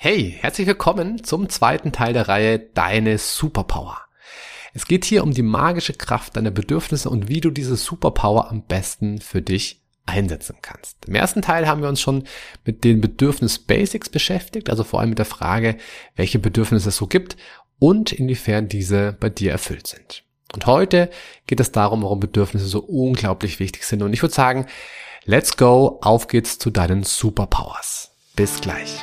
Hey, herzlich willkommen zum zweiten Teil der Reihe Deine Superpower. Es geht hier um die magische Kraft deiner Bedürfnisse und wie du diese Superpower am besten für dich einsetzen kannst. Im ersten Teil haben wir uns schon mit den Bedürfnis Basics beschäftigt, also vor allem mit der Frage, welche Bedürfnisse es so gibt und inwiefern diese bei dir erfüllt sind. Und heute geht es darum, warum Bedürfnisse so unglaublich wichtig sind. Und ich würde sagen, let's go, auf geht's zu deinen Superpowers. Bis gleich.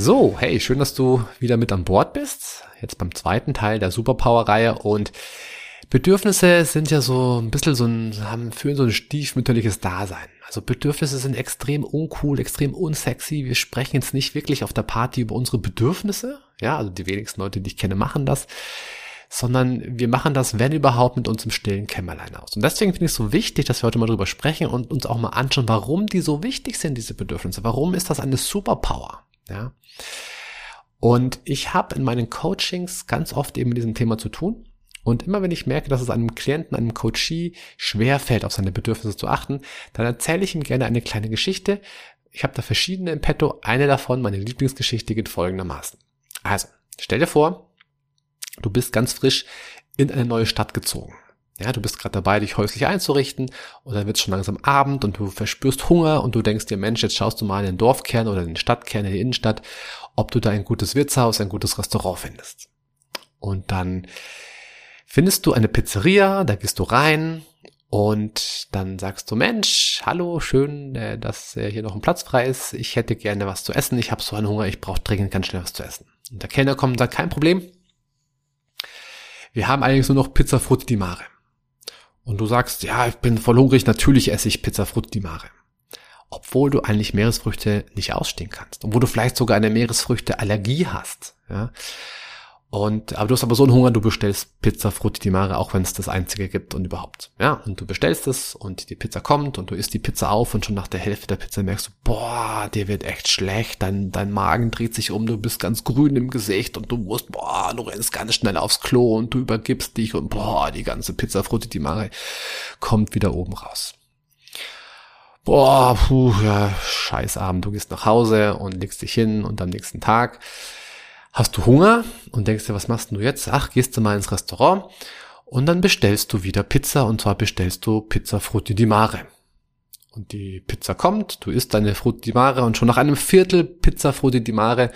So, hey, schön, dass du wieder mit an Bord bist. Jetzt beim zweiten Teil der Superpower-Reihe und Bedürfnisse sind ja so ein bisschen so ein, haben, führen so ein stiefmütterliches Dasein. Also Bedürfnisse sind extrem uncool, extrem unsexy. Wir sprechen jetzt nicht wirklich auf der Party über unsere Bedürfnisse. Ja, also die wenigsten Leute, die ich kenne, machen das. Sondern wir machen das, wenn überhaupt, mit uns im stillen Kämmerlein aus. Und deswegen finde ich es so wichtig, dass wir heute mal drüber sprechen und uns auch mal anschauen, warum die so wichtig sind, diese Bedürfnisse. Warum ist das eine Superpower? Ja. Und ich habe in meinen Coachings ganz oft eben mit diesem Thema zu tun. Und immer wenn ich merke, dass es einem Klienten, einem Coachee schwerfällt, auf seine Bedürfnisse zu achten, dann erzähle ich ihm gerne eine kleine Geschichte. Ich habe da verschiedene im Petto. Eine davon, meine Lieblingsgeschichte, geht folgendermaßen. Also, stell dir vor, du bist ganz frisch in eine neue Stadt gezogen. Ja, du bist gerade dabei, dich häuslich einzurichten und dann wird es schon langsam Abend und du verspürst Hunger und du denkst dir, Mensch, jetzt schaust du mal in den Dorfkern oder in den Stadtkern, in die Innenstadt, ob du da ein gutes Wirtshaus, ein gutes Restaurant findest. Und dann findest du eine Pizzeria, da gehst du rein und dann sagst du, Mensch, hallo, schön, äh, dass äh, hier noch ein Platz frei ist. Ich hätte gerne was zu essen. Ich habe so einen Hunger, ich brauche dringend ganz schnell was zu essen. Und der Kellner kommt und sagt, kein Problem. Wir haben allerdings nur noch Pizza Frutti di Mare und du sagst, ja, ich bin voll hungrig, natürlich esse ich Pizza Frutti Mare. Obwohl du eigentlich Meeresfrüchte nicht ausstehen kannst. Obwohl du vielleicht sogar eine Meeresfrüchte-Allergie hast. Ja? Und, aber du hast aber so einen Hunger, du bestellst Pizza Frutti di Mare, auch wenn es das einzige gibt und überhaupt. Ja, und du bestellst es und die Pizza kommt und du isst die Pizza auf und schon nach der Hälfte der Pizza merkst du, boah, dir wird echt schlecht, dein, dein Magen dreht sich um, du bist ganz grün im Gesicht und du musst, boah, du rennst ganz schnell aufs Klo und du übergibst dich und boah, die ganze Pizza Frutti di Mare kommt wieder oben raus. Boah, puh, ja, scheiß Abend, du gehst nach Hause und legst dich hin und am nächsten Tag hast du Hunger und denkst dir, was machst du jetzt? Ach, gehst du mal ins Restaurant und dann bestellst du wieder Pizza und zwar bestellst du Pizza Frutti di Mare. Und die Pizza kommt, du isst deine Frutti di Mare und schon nach einem Viertel Pizza Frutti di Mare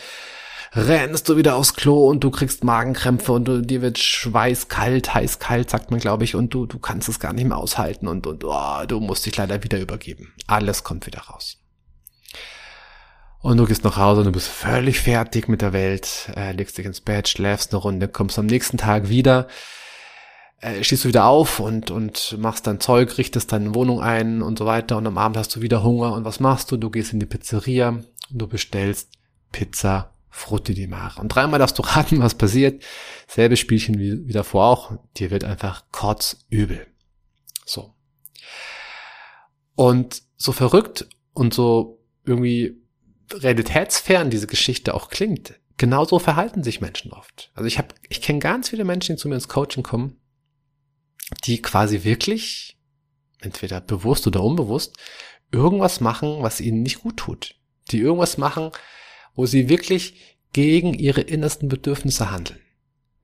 rennst du wieder aufs Klo und du kriegst Magenkrämpfe und du, dir wird schweißkalt, heiß-kalt, sagt man, glaube ich, und du, du kannst es gar nicht mehr aushalten und, und oh, du musst dich leider wieder übergeben. Alles kommt wieder raus. Und du gehst nach Hause und du bist völlig fertig mit der Welt, äh, legst dich ins Bett, schläfst eine Runde, kommst am nächsten Tag wieder, äh, stehst du wieder auf und, und machst dein Zeug, richtest deine Wohnung ein und so weiter und am Abend hast du wieder Hunger und was machst du? Du gehst in die Pizzeria und du bestellst Pizza Frutti di Mare. Und dreimal darfst du raten, was passiert. Selbe Spielchen wie, wie davor auch. Dir wird einfach kotzübel. So. Und so verrückt und so irgendwie realitätsfern diese Geschichte auch klingt, genauso verhalten sich Menschen oft. Also ich habe, ich kenne ganz viele Menschen, die zu mir ins Coaching kommen, die quasi wirklich, entweder bewusst oder unbewusst, irgendwas machen, was ihnen nicht gut tut. Die irgendwas machen, wo sie wirklich gegen ihre innersten Bedürfnisse handeln.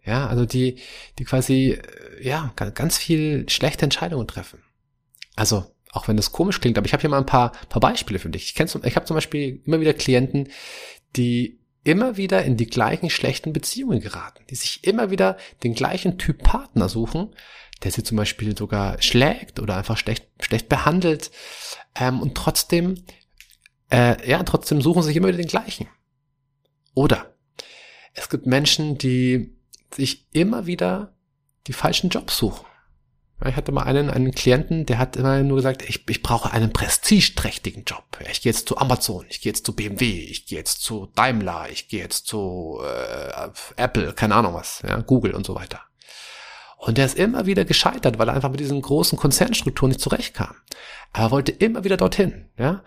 Ja, also die, die quasi, ja, ganz viel schlechte Entscheidungen treffen. Also auch wenn das komisch klingt, aber ich habe hier mal ein paar, paar Beispiele für dich. Ich, kenn, ich habe zum Beispiel immer wieder Klienten, die immer wieder in die gleichen schlechten Beziehungen geraten, die sich immer wieder den gleichen Typ Partner suchen, der sie zum Beispiel sogar schlägt oder einfach schlecht, schlecht behandelt ähm, und trotzdem, äh, ja, trotzdem suchen sich immer wieder den gleichen. Oder es gibt Menschen, die sich immer wieder die falschen Jobs suchen Ich hatte mal einen, einen Klienten, der hat immer nur gesagt, ich, ich brauche einen prestigeträchtigen Job. Ich gehe jetzt zu Amazon, ich gehe jetzt zu BMW, ich gehe jetzt zu Daimler, ich gehe jetzt zu äh, Apple, keine Ahnung was, ja, Google und so weiter. Und der ist immer wieder gescheitert, weil er einfach mit diesen großen Konzernstrukturen nicht zurechtkam. Aber er wollte immer wieder dorthin, ja,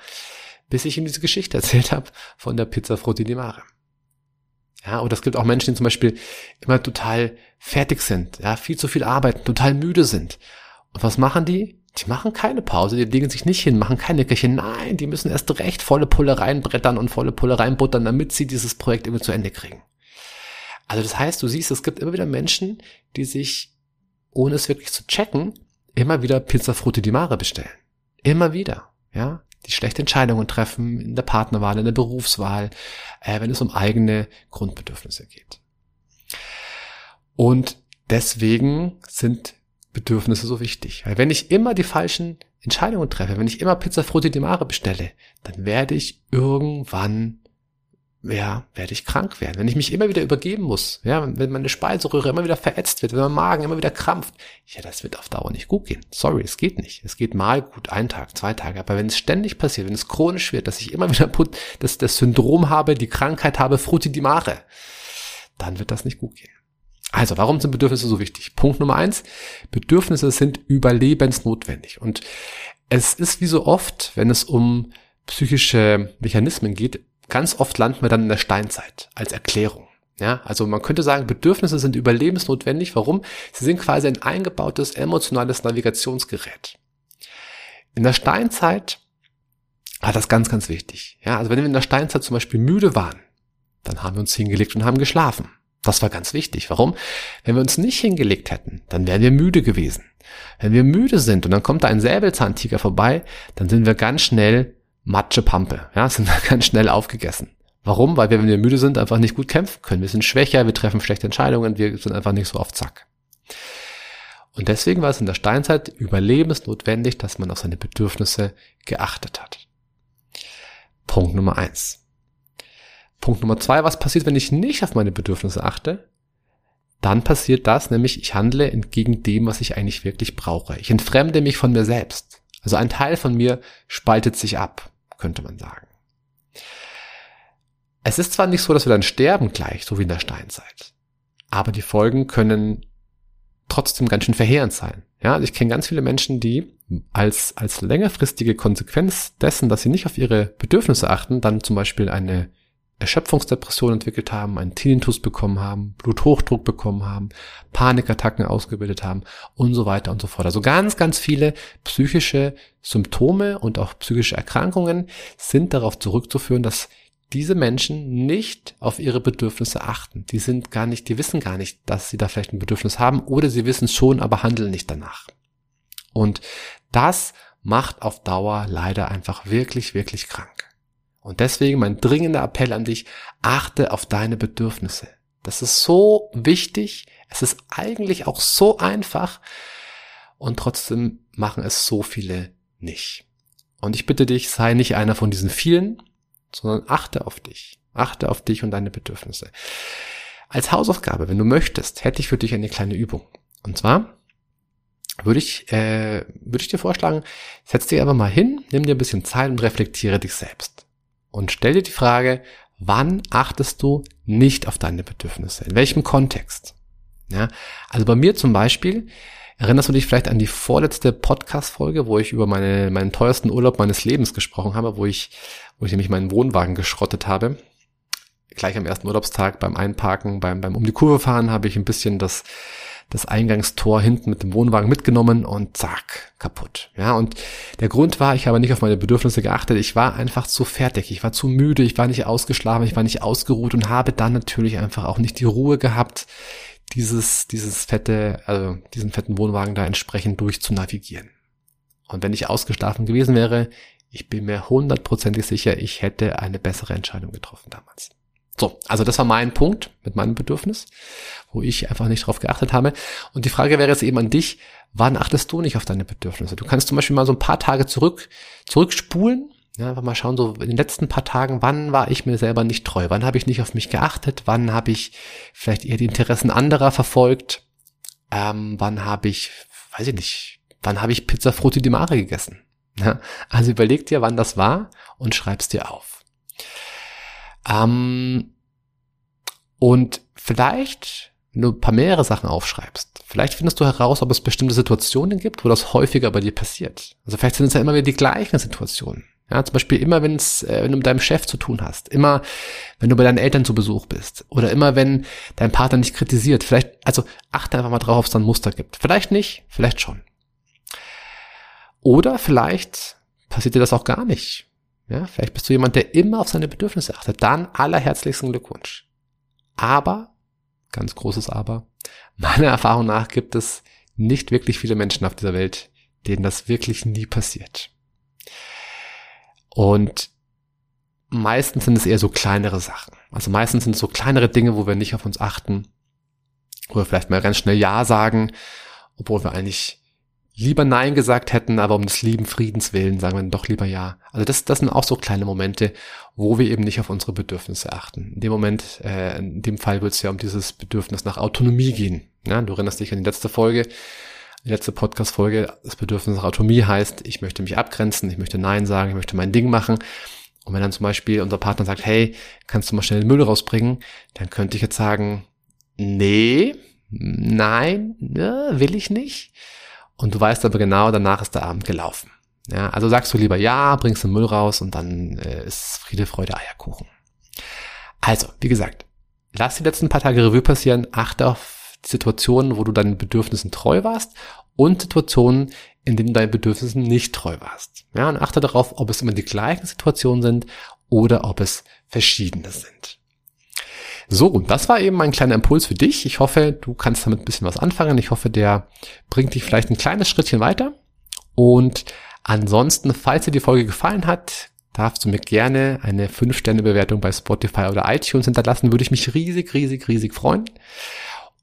bis ich ihm diese Geschichte erzählt habe von der Pizza Frutti di Mare. Ja, und es gibt auch Menschen, die zum Beispiel immer total fertig sind, ja, viel zu viel arbeiten, total müde sind. Und was machen die? Die machen keine Pause, die legen sich nicht hin, machen keine Küche. Nein, die müssen erst recht volle Pulle reinbrettern und volle Pulle reinbuttern, damit sie dieses Projekt irgendwie zu Ende kriegen. Also das heißt, du siehst, es gibt immer wieder Menschen, die sich, ohne es wirklich zu checken, immer wieder Pizza Frutti di Mare bestellen. Immer wieder, ja die schlechte Entscheidungen treffen in der Partnerwahl, in der Berufswahl, äh, wenn es um eigene Grundbedürfnisse geht. Und deswegen sind Bedürfnisse so wichtig. Weil wenn ich immer die falschen Entscheidungen treffe, wenn ich immer Pizza Frutti di Mare bestelle, dann werde ich irgendwann ja, werde ich krank werden. Wenn ich mich immer wieder übergeben muss, ja, wenn meine Speiseröhre immer wieder verätzt wird, wenn mein Magen immer wieder krampft, ja, das wird auf Dauer nicht gut gehen. Sorry, es geht nicht. Es geht mal gut ein Tag, zwei Tage. Aber wenn es ständig passiert, wenn es chronisch wird, dass ich immer wieder das, das Syndrom habe, die Krankheit habe, Frutti di Mare, dann wird das nicht gut gehen. Also, warum sind Bedürfnisse so wichtig? Punkt Nummer eins. Bedürfnisse sind überlebensnotwendig. Und es ist wie so oft, wenn es um psychische Mechanismen geht, Ganz oft landen wir dann in der Steinzeit als Erklärung. Ja, also man könnte sagen, Bedürfnisse sind überlebensnotwendig. Warum? Sie sind quasi ein eingebautes emotionales Navigationsgerät. In der Steinzeit war das ganz, ganz wichtig. Ja, also wenn wir in der Steinzeit zum Beispiel müde waren, dann haben wir uns hingelegt und haben geschlafen. Das war ganz wichtig. Warum? Wenn wir uns nicht hingelegt hätten, dann wären wir müde gewesen. Wenn wir müde sind und dann kommt da ein Säbelzahntiger vorbei, dann sind wir ganz schnell Matsche Pampe. Ja, sind wir ganz schnell aufgegessen. Warum? Weil wir, wenn wir müde sind, einfach nicht gut kämpfen können. Wir sind schwächer, wir treffen schlechte Entscheidungen, wir sind einfach nicht so auf Zack. Und deswegen war es in der Steinzeit überlebensnotwendig, dass man auf seine Bedürfnisse geachtet hat. Punkt Nummer eins. Punkt Nummer zwei, was passiert, wenn ich nicht auf meine Bedürfnisse achte? Dann passiert das, nämlich ich handle entgegen dem, was ich eigentlich wirklich brauche. Ich entfremde mich von mir selbst. Also ein Teil von mir spaltet sich ab könnte man sagen. Es ist zwar nicht so, dass wir dann sterben gleich, so wie in der Steinzeit, aber die Folgen können trotzdem ganz schön verheerend sein. Ja, also ich kenne ganz viele Menschen, die als, als längerfristige Konsequenz dessen, dass sie nicht auf ihre Bedürfnisse achten, dann zum Beispiel eine Erschöpfungsdepression entwickelt haben, einen Tinnitus bekommen haben, Bluthochdruck bekommen haben, Panikattacken ausgebildet haben und so weiter und so fort. Also ganz, ganz viele psychische Symptome und auch psychische Erkrankungen sind darauf zurückzuführen, dass diese Menschen nicht auf ihre Bedürfnisse achten. Die sind gar nicht, die wissen gar nicht, dass sie da vielleicht ein Bedürfnis haben oder sie wissen schon, aber handeln nicht danach. Und das macht auf Dauer leider einfach wirklich, wirklich krank. Und deswegen mein dringender Appell an dich, achte auf deine Bedürfnisse. Das ist so wichtig. Es ist eigentlich auch so einfach. Und trotzdem machen es so viele nicht. Und ich bitte dich, sei nicht einer von diesen vielen, sondern achte auf dich. Achte auf dich und deine Bedürfnisse. Als Hausaufgabe, wenn du möchtest, hätte ich für dich eine kleine Übung. Und zwar würde ich, äh, würde ich dir vorschlagen, setz dich einfach mal hin, nimm dir ein bisschen Zeit und reflektiere dich selbst und stell dir die Frage, wann achtest du nicht auf deine Bedürfnisse? In welchem Kontext? Ja, also bei mir zum Beispiel, erinnerst du dich vielleicht an die vorletzte Podcast-Folge, wo ich über meine, meinen teuersten Urlaub meines Lebens gesprochen habe, wo ich, wo ich nämlich meinen Wohnwagen geschrottet habe. Gleich am ersten Urlaubstag beim Einparken, beim, beim um die Kurve fahren habe ich ein bisschen das, das Eingangstor hinten mit dem Wohnwagen mitgenommen und zack, kaputt. Ja, und der Grund war, ich habe nicht auf meine Bedürfnisse geachtet. Ich war einfach zu fertig. Ich war zu müde. Ich war nicht ausgeschlafen. Ich war nicht ausgeruht und habe dann natürlich einfach auch nicht die Ruhe gehabt, dieses, dieses fette, also diesen fetten Wohnwagen da entsprechend durch zu navigieren. Und wenn ich ausgeschlafen gewesen wäre, ich bin mir hundertprozentig sicher, ich hätte eine bessere Entscheidung getroffen damals. So, also das war mein Punkt mit meinem Bedürfnis, wo ich einfach nicht drauf geachtet habe. Und die Frage wäre jetzt eben an dich, wann achtest du nicht auf deine Bedürfnisse? Du kannst zum Beispiel mal so ein paar Tage zurück, zurückspulen, ja, einfach mal schauen, so in den letzten paar Tagen, wann war ich mir selber nicht treu? Wann habe ich nicht auf mich geachtet? Wann habe ich vielleicht eher die Interessen anderer verfolgt? Ähm, wann habe ich weiß ich nicht, wann habe ich Pizza Frutti di Mare gegessen? Ja, also überleg dir, wann das war und schreib's dir auf. Ähm, und vielleicht, wenn du ein paar mehrere Sachen aufschreibst, vielleicht findest du heraus, ob es bestimmte Situationen gibt, wo das häufiger bei dir passiert. Also vielleicht sind es ja immer wieder die gleichen Situationen. Ja, zum Beispiel immer, wenn's, äh, wenn du mit deinem Chef zu tun hast, immer, wenn du bei deinen Eltern zu Besuch bist oder immer, wenn dein Partner nicht kritisiert. Vielleicht, also achte einfach mal drauf, ob es da ein Muster gibt. Vielleicht nicht, vielleicht schon. Oder vielleicht passiert dir das auch gar nicht. Ja, vielleicht bist du jemand, der immer auf seine Bedürfnisse achtet. Dann allerherzlichsten Glückwunsch. Aber, ganz großes Aber, meiner Erfahrung nach gibt es nicht wirklich viele Menschen auf dieser Welt, denen das wirklich nie passiert. Und meistens sind es eher so kleinere Sachen. Also meistens sind es so kleinere Dinge, wo wir nicht auf uns achten, wo wir vielleicht mal ganz schnell Ja sagen, obwohl wir eigentlich lieber Nein gesagt hätten, aber um des lieben Friedens willen sagen wir doch lieber Ja. Also das, das sind auch so kleine Momente, wo wir eben nicht auf unsere Bedürfnisse achten. In dem Moment, äh, in dem Fall wird es ja um dieses Bedürfnis nach Autonomie gehen. Ja, du erinnerst dich an die letzte Folge, die letzte Podcast-Folge, das Bedürfnis nach Autonomie heißt, ich möchte mich abgrenzen, ich möchte Nein sagen, ich möchte mein Ding machen. Und wenn dann zum Beispiel unser Partner sagt, hey, kannst du mal schnell den Müll rausbringen, dann könnte ich jetzt sagen, nee, nein, ne, will ich nicht. Und du weißt aber genau, danach ist der Abend gelaufen. Ja, also sagst du lieber ja, bringst den Müll raus und dann äh, ist Friede, Freude, Eierkuchen. Also, wie gesagt, lass die letzten paar Tage Revue passieren, achte auf Situationen, wo du deinen Bedürfnissen treu warst und Situationen, in denen du deinen Bedürfnissen nicht treu warst. Ja, und achte darauf, ob es immer die gleichen Situationen sind oder ob es verschiedene sind. So, und das war eben mein kleiner Impuls für dich. Ich hoffe, du kannst damit ein bisschen was anfangen. Ich hoffe, der bringt dich vielleicht ein kleines Schrittchen weiter. Und ansonsten, falls dir die Folge gefallen hat, darfst du mir gerne eine 5-Sterne-Bewertung bei Spotify oder iTunes hinterlassen. Würde ich mich riesig, riesig, riesig freuen.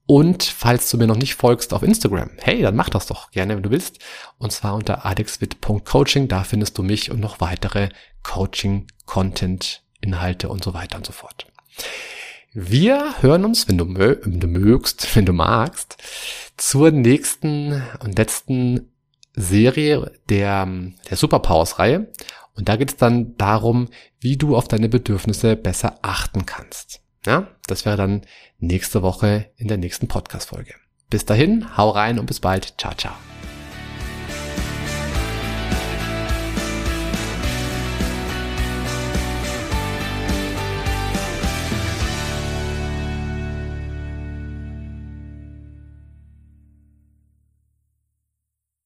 Und falls du mir noch nicht folgst auf Instagram, hey, dann mach das doch gerne, wenn du willst. Und zwar unter adexwit.coaching. Da findest du mich und noch weitere Coaching, Content, Inhalte und so weiter und so fort. Wir hören uns, wenn du, wenn du mögst, wenn du magst, zur nächsten und letzten Serie der, der Superpowers-Reihe. Und da geht es dann darum, wie du auf deine Bedürfnisse besser achten kannst. Ja, das wäre dann nächste Woche in der nächsten Podcast-Folge. Bis dahin, hau rein und bis bald. Ciao, ciao.